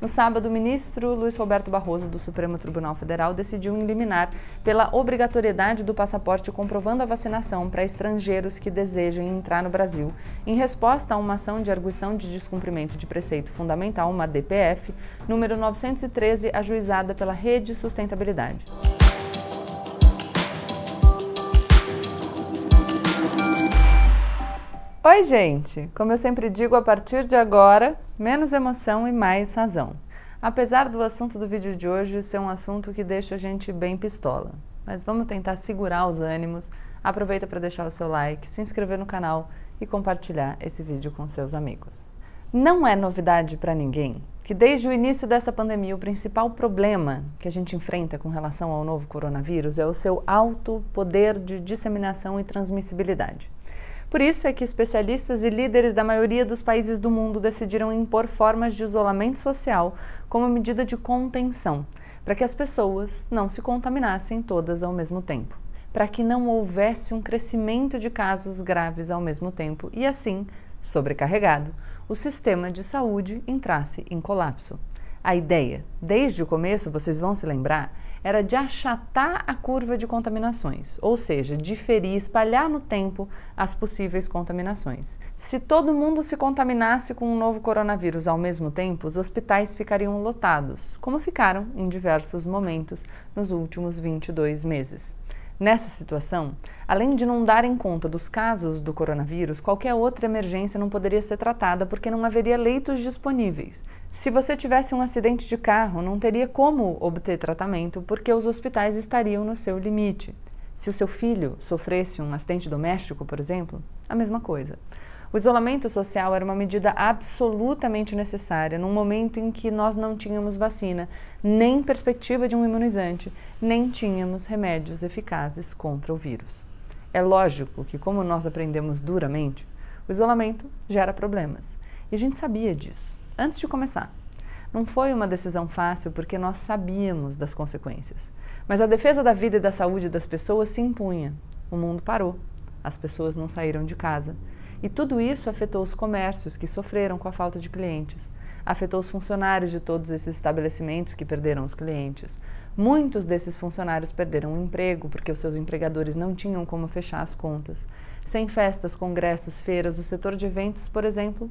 No sábado, o ministro Luiz Roberto Barroso, do Supremo Tribunal Federal, decidiu eliminar pela obrigatoriedade do passaporte comprovando a vacinação para estrangeiros que desejem entrar no Brasil, em resposta a uma ação de arguição de descumprimento de preceito fundamental, uma DPF, número 913, ajuizada pela Rede Sustentabilidade. Oi, gente! Como eu sempre digo, a partir de agora, menos emoção e mais razão. Apesar do assunto do vídeo de hoje ser um assunto que deixa a gente bem pistola, mas vamos tentar segurar os ânimos. Aproveita para deixar o seu like, se inscrever no canal e compartilhar esse vídeo com seus amigos. Não é novidade para ninguém que desde o início dessa pandemia o principal problema que a gente enfrenta com relação ao novo coronavírus é o seu alto poder de disseminação e transmissibilidade. Por isso é que especialistas e líderes da maioria dos países do mundo decidiram impor formas de isolamento social como medida de contenção, para que as pessoas não se contaminassem todas ao mesmo tempo, para que não houvesse um crescimento de casos graves ao mesmo tempo e assim, sobrecarregado, o sistema de saúde entrasse em colapso. A ideia, desde o começo, vocês vão se lembrar, era de achatar a curva de contaminações, ou seja, diferir, espalhar no tempo as possíveis contaminações. Se todo mundo se contaminasse com um novo coronavírus ao mesmo tempo, os hospitais ficariam lotados, como ficaram em diversos momentos nos últimos 22 meses. Nessa situação, além de não darem conta dos casos do coronavírus, qualquer outra emergência não poderia ser tratada porque não haveria leitos disponíveis. Se você tivesse um acidente de carro, não teria como obter tratamento porque os hospitais estariam no seu limite. Se o seu filho sofresse um acidente doméstico, por exemplo, a mesma coisa. O isolamento social era uma medida absolutamente necessária num momento em que nós não tínhamos vacina, nem perspectiva de um imunizante, nem tínhamos remédios eficazes contra o vírus. É lógico que, como nós aprendemos duramente, o isolamento gera problemas. E a gente sabia disso antes de começar. Não foi uma decisão fácil porque nós sabíamos das consequências. Mas a defesa da vida e da saúde das pessoas se impunha. O mundo parou. As pessoas não saíram de casa. E tudo isso afetou os comércios que sofreram com a falta de clientes, afetou os funcionários de todos esses estabelecimentos que perderam os clientes. Muitos desses funcionários perderam o emprego porque os seus empregadores não tinham como fechar as contas. Sem festas, congressos, feiras, o setor de eventos, por exemplo,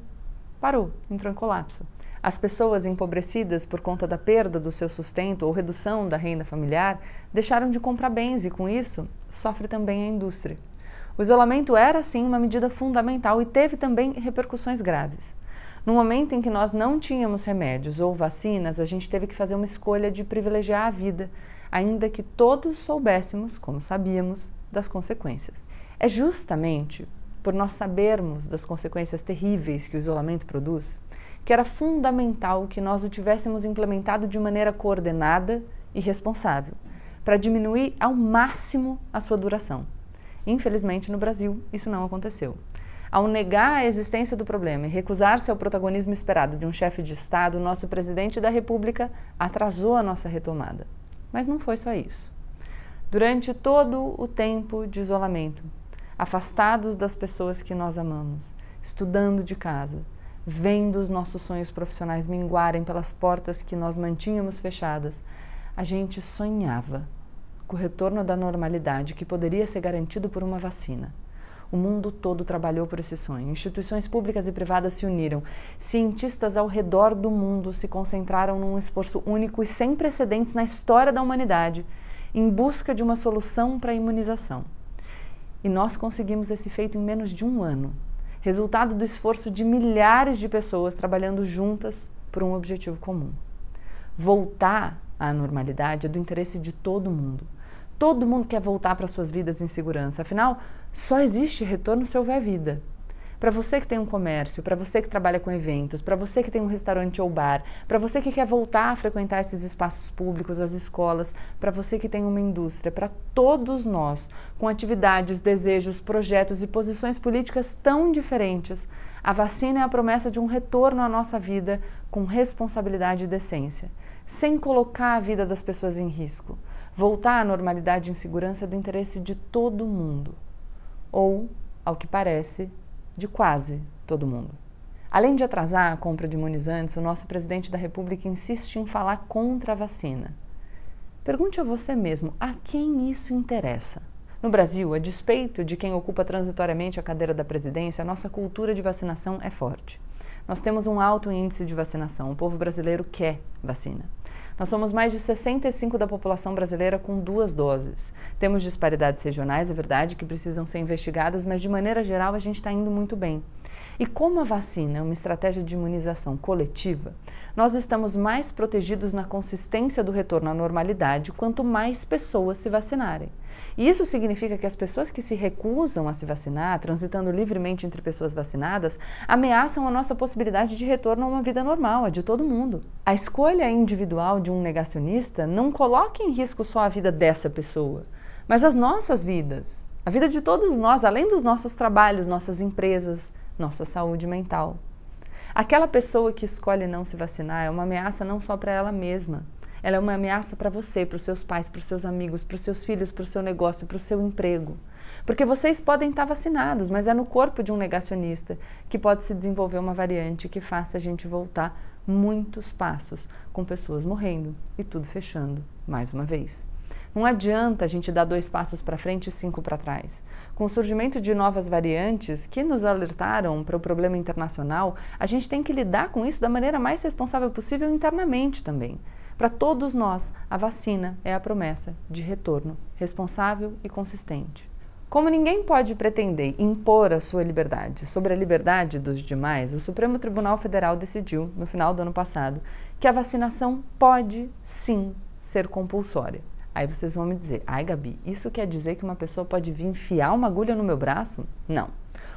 parou, entrou em colapso. As pessoas empobrecidas por conta da perda do seu sustento ou redução da renda familiar deixaram de comprar bens e, com isso, sofre também a indústria. O isolamento era, sim, uma medida fundamental e teve também repercussões graves. No momento em que nós não tínhamos remédios ou vacinas, a gente teve que fazer uma escolha de privilegiar a vida, ainda que todos soubéssemos, como sabíamos, das consequências. É justamente por nós sabermos das consequências terríveis que o isolamento produz que era fundamental que nós o tivéssemos implementado de maneira coordenada e responsável, para diminuir ao máximo a sua duração. Infelizmente, no Brasil, isso não aconteceu. Ao negar a existência do problema e recusar-se ao protagonismo esperado de um chefe de Estado, nosso presidente da República atrasou a nossa retomada. Mas não foi só isso. Durante todo o tempo de isolamento, afastados das pessoas que nós amamos, estudando de casa, vendo os nossos sonhos profissionais minguarem pelas portas que nós mantínhamos fechadas, a gente sonhava o retorno da normalidade que poderia ser garantido por uma vacina. O mundo todo trabalhou por esse sonho. Instituições públicas e privadas se uniram. Cientistas ao redor do mundo se concentraram num esforço único e sem precedentes na história da humanidade em busca de uma solução para a imunização. E nós conseguimos esse feito em menos de um ano, resultado do esforço de milhares de pessoas trabalhando juntas por um objetivo comum. Voltar à normalidade é do interesse de todo mundo. Todo mundo quer voltar para suas vidas em segurança. Afinal, só existe retorno se houver vida. Para você que tem um comércio, para você que trabalha com eventos, para você que tem um restaurante ou bar, para você que quer voltar a frequentar esses espaços públicos, as escolas, para você que tem uma indústria, para todos nós, com atividades, desejos, projetos e posições políticas tão diferentes, a vacina é a promessa de um retorno à nossa vida com responsabilidade e decência, sem colocar a vida das pessoas em risco Voltar à normalidade em segurança é do interesse de todo mundo, ou, ao que parece, de quase todo mundo. Além de atrasar a compra de imunizantes, o nosso presidente da República insiste em falar contra a vacina. Pergunte a você mesmo: a quem isso interessa? No Brasil, a despeito de quem ocupa transitoriamente a cadeira da presidência, a nossa cultura de vacinação é forte. Nós temos um alto índice de vacinação, o povo brasileiro quer vacina. Nós somos mais de 65% da população brasileira com duas doses. Temos disparidades regionais, é verdade, que precisam ser investigadas, mas de maneira geral a gente está indo muito bem. E como a vacina é uma estratégia de imunização coletiva, nós estamos mais protegidos na consistência do retorno à normalidade quanto mais pessoas se vacinarem. E isso significa que as pessoas que se recusam a se vacinar, transitando livremente entre pessoas vacinadas, ameaçam a nossa possibilidade de retorno a uma vida normal, a de todo mundo. A escolha individual de um negacionista não coloca em risco só a vida dessa pessoa, mas as nossas vidas, a vida de todos nós, além dos nossos trabalhos, nossas empresas, nossa saúde mental. Aquela pessoa que escolhe não se vacinar é uma ameaça não só para ela mesma, ela é uma ameaça para você, para os seus pais, para os seus amigos, para os seus filhos, para o seu negócio, para o seu emprego. Porque vocês podem estar vacinados, mas é no corpo de um negacionista que pode se desenvolver uma variante que faça a gente voltar muitos passos, com pessoas morrendo e tudo fechando mais uma vez. Não adianta a gente dar dois passos para frente e cinco para trás. Com o surgimento de novas variantes que nos alertaram para o problema internacional, a gente tem que lidar com isso da maneira mais responsável possível internamente também. Para todos nós, a vacina é a promessa de retorno responsável e consistente. Como ninguém pode pretender impor a sua liberdade sobre a liberdade dos demais, o Supremo Tribunal Federal decidiu, no final do ano passado, que a vacinação pode sim ser compulsória. Aí vocês vão me dizer, ai Gabi, isso quer dizer que uma pessoa pode vir enfiar uma agulha no meu braço? Não.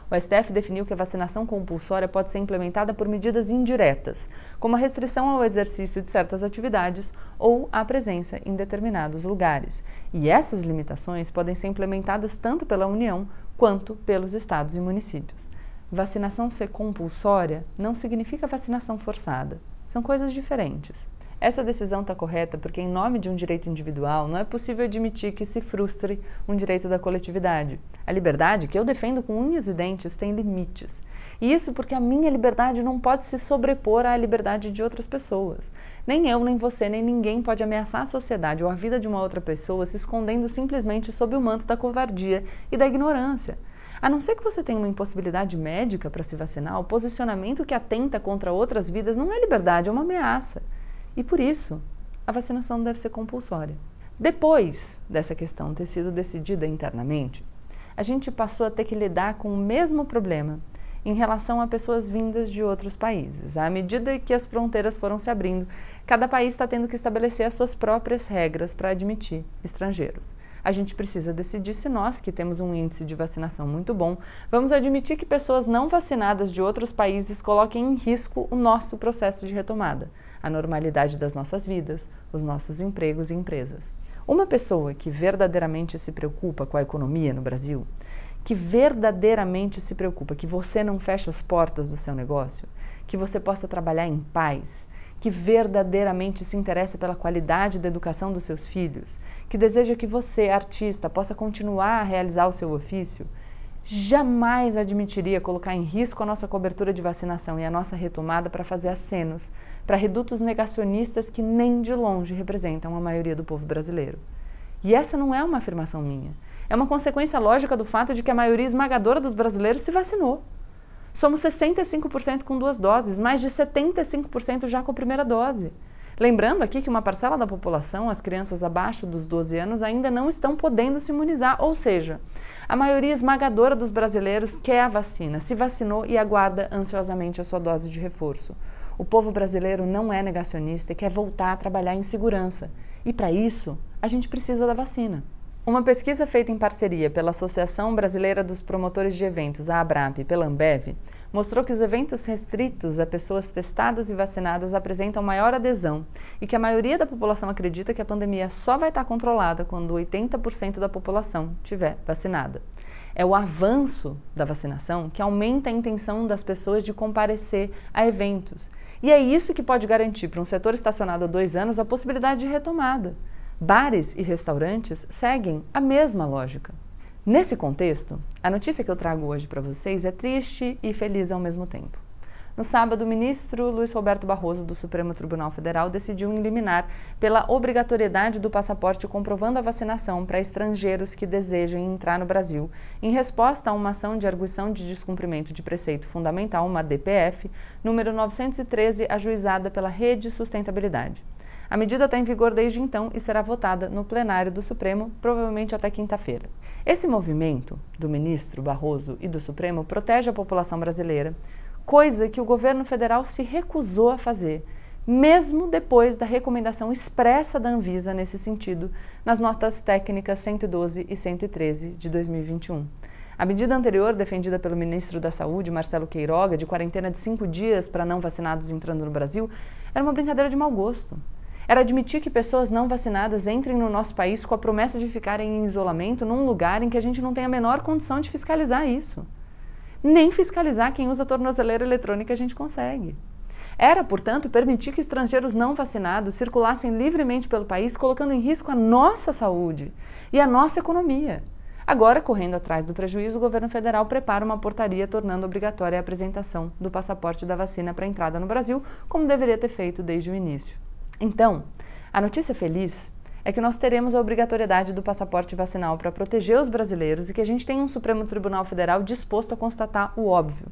O STF definiu que a vacinação compulsória pode ser implementada por medidas indiretas, como a restrição ao exercício de certas atividades ou a presença em determinados lugares. E essas limitações podem ser implementadas tanto pela União quanto pelos estados e municípios. Vacinação ser compulsória não significa vacinação forçada. São coisas diferentes. Essa decisão está correta porque, em nome de um direito individual, não é possível admitir que se frustre um direito da coletividade. A liberdade, que eu defendo com unhas e dentes, tem limites. E isso porque a minha liberdade não pode se sobrepor à liberdade de outras pessoas. Nem eu, nem você, nem ninguém pode ameaçar a sociedade ou a vida de uma outra pessoa se escondendo simplesmente sob o manto da covardia e da ignorância. A não ser que você tenha uma impossibilidade médica para se vacinar, o posicionamento que atenta contra outras vidas não é liberdade, é uma ameaça. E por isso, a vacinação deve ser compulsória. Depois dessa questão ter sido decidida internamente, a gente passou a ter que lidar com o mesmo problema em relação a pessoas vindas de outros países. À medida que as fronteiras foram se abrindo, cada país está tendo que estabelecer as suas próprias regras para admitir estrangeiros. A gente precisa decidir se nós, que temos um índice de vacinação muito bom, vamos admitir que pessoas não vacinadas de outros países coloquem em risco o nosso processo de retomada a normalidade das nossas vidas, os nossos empregos e empresas. Uma pessoa que verdadeiramente se preocupa com a economia no Brasil, que verdadeiramente se preocupa que você não feche as portas do seu negócio, que você possa trabalhar em paz, que verdadeiramente se interessa pela qualidade da educação dos seus filhos, que deseja que você, artista, possa continuar a realizar o seu ofício, jamais admitiria colocar em risco a nossa cobertura de vacinação e a nossa retomada para fazer acenos para redutos negacionistas que nem de longe representam a maioria do povo brasileiro. E essa não é uma afirmação minha. É uma consequência lógica do fato de que a maioria esmagadora dos brasileiros se vacinou. Somos 65% com duas doses, mais de 75% já com a primeira dose. Lembrando aqui que uma parcela da população, as crianças abaixo dos 12 anos, ainda não estão podendo se imunizar, ou seja, a maioria esmagadora dos brasileiros quer a vacina, se vacinou e aguarda ansiosamente a sua dose de reforço. O povo brasileiro não é negacionista e quer voltar a trabalhar em segurança. E para isso, a gente precisa da vacina. Uma pesquisa feita em parceria pela Associação Brasileira dos Promotores de Eventos, a ABRAP, e pela Ambev, mostrou que os eventos restritos a pessoas testadas e vacinadas apresentam maior adesão e que a maioria da população acredita que a pandemia só vai estar controlada quando 80% da população tiver vacinada. É o avanço da vacinação que aumenta a intenção das pessoas de comparecer a eventos e é isso que pode garantir para um setor estacionado há dois anos a possibilidade de retomada. Bares e restaurantes seguem a mesma lógica. Nesse contexto, a notícia que eu trago hoje para vocês é triste e feliz ao mesmo tempo. No sábado, o ministro Luiz Roberto Barroso, do Supremo Tribunal Federal, decidiu eliminar pela obrigatoriedade do passaporte comprovando a vacinação para estrangeiros que desejem entrar no Brasil, em resposta a uma ação de arguição de descumprimento de preceito fundamental, uma DPF, número 913, ajuizada pela Rede Sustentabilidade. A medida está em vigor desde então e será votada no plenário do Supremo, provavelmente até quinta-feira. Esse movimento do ministro Barroso e do Supremo protege a população brasileira, coisa que o governo federal se recusou a fazer, mesmo depois da recomendação expressa da Anvisa nesse sentido, nas notas técnicas 112 e 113 de 2021. A medida anterior, defendida pelo ministro da Saúde, Marcelo Queiroga, de quarentena de cinco dias para não vacinados entrando no Brasil, era uma brincadeira de mau gosto. Era admitir que pessoas não vacinadas entrem no nosso país com a promessa de ficarem em isolamento num lugar em que a gente não tem a menor condição de fiscalizar isso. Nem fiscalizar quem usa tornozeleira eletrônica a gente consegue. Era, portanto, permitir que estrangeiros não vacinados circulassem livremente pelo país, colocando em risco a nossa saúde e a nossa economia. Agora, correndo atrás do prejuízo, o governo federal prepara uma portaria tornando obrigatória a apresentação do passaporte da vacina para entrada no Brasil, como deveria ter feito desde o início. Então, a notícia feliz é que nós teremos a obrigatoriedade do passaporte vacinal para proteger os brasileiros e que a gente tem um Supremo Tribunal Federal disposto a constatar o óbvio.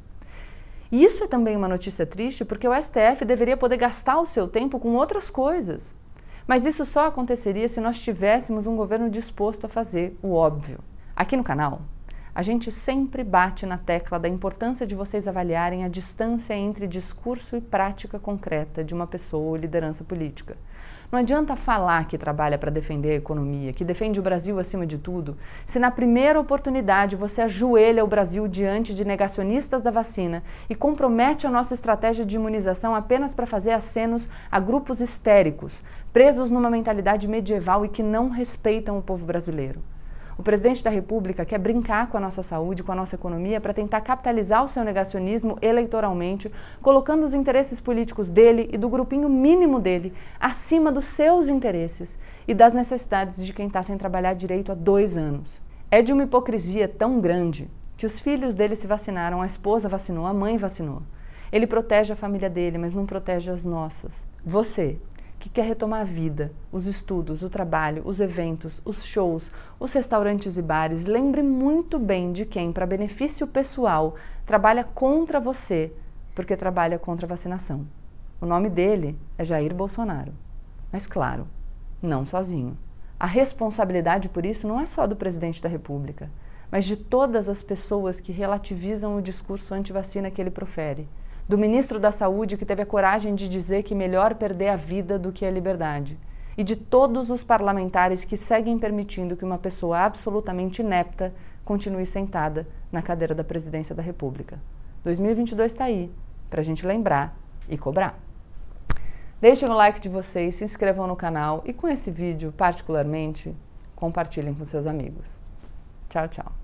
E isso é também uma notícia triste porque o STF deveria poder gastar o seu tempo com outras coisas. Mas isso só aconteceria se nós tivéssemos um governo disposto a fazer o óbvio. Aqui no canal, a gente sempre bate na tecla da importância de vocês avaliarem a distância entre discurso e prática concreta de uma pessoa ou liderança política. Não adianta falar que trabalha para defender a economia, que defende o Brasil acima de tudo, se na primeira oportunidade você ajoelha o Brasil diante de negacionistas da vacina e compromete a nossa estratégia de imunização apenas para fazer acenos a grupos histéricos, presos numa mentalidade medieval e que não respeitam o povo brasileiro. O presidente da República quer brincar com a nossa saúde, com a nossa economia, para tentar capitalizar o seu negacionismo eleitoralmente, colocando os interesses políticos dele e do grupinho mínimo dele acima dos seus interesses e das necessidades de quem está sem trabalhar direito há dois anos. É de uma hipocrisia tão grande que os filhos dele se vacinaram, a esposa vacinou, a mãe vacinou. Ele protege a família dele, mas não protege as nossas. Você, que quer retomar a vida, os estudos, o trabalho, os eventos, os shows, os restaurantes e bares, lembre muito bem de quem, para benefício pessoal, trabalha contra você, porque trabalha contra a vacinação. O nome dele é Jair Bolsonaro. Mas, claro, não sozinho. A responsabilidade por isso não é só do presidente da República, mas de todas as pessoas que relativizam o discurso anti-vacina que ele profere do ministro da Saúde que teve a coragem de dizer que melhor perder a vida do que a liberdade, e de todos os parlamentares que seguem permitindo que uma pessoa absolutamente inepta continue sentada na cadeira da presidência da República. 2022 está aí, para a gente lembrar e cobrar. Deixem o like de vocês, se inscrevam no canal e com esse vídeo, particularmente, compartilhem com seus amigos. Tchau, tchau.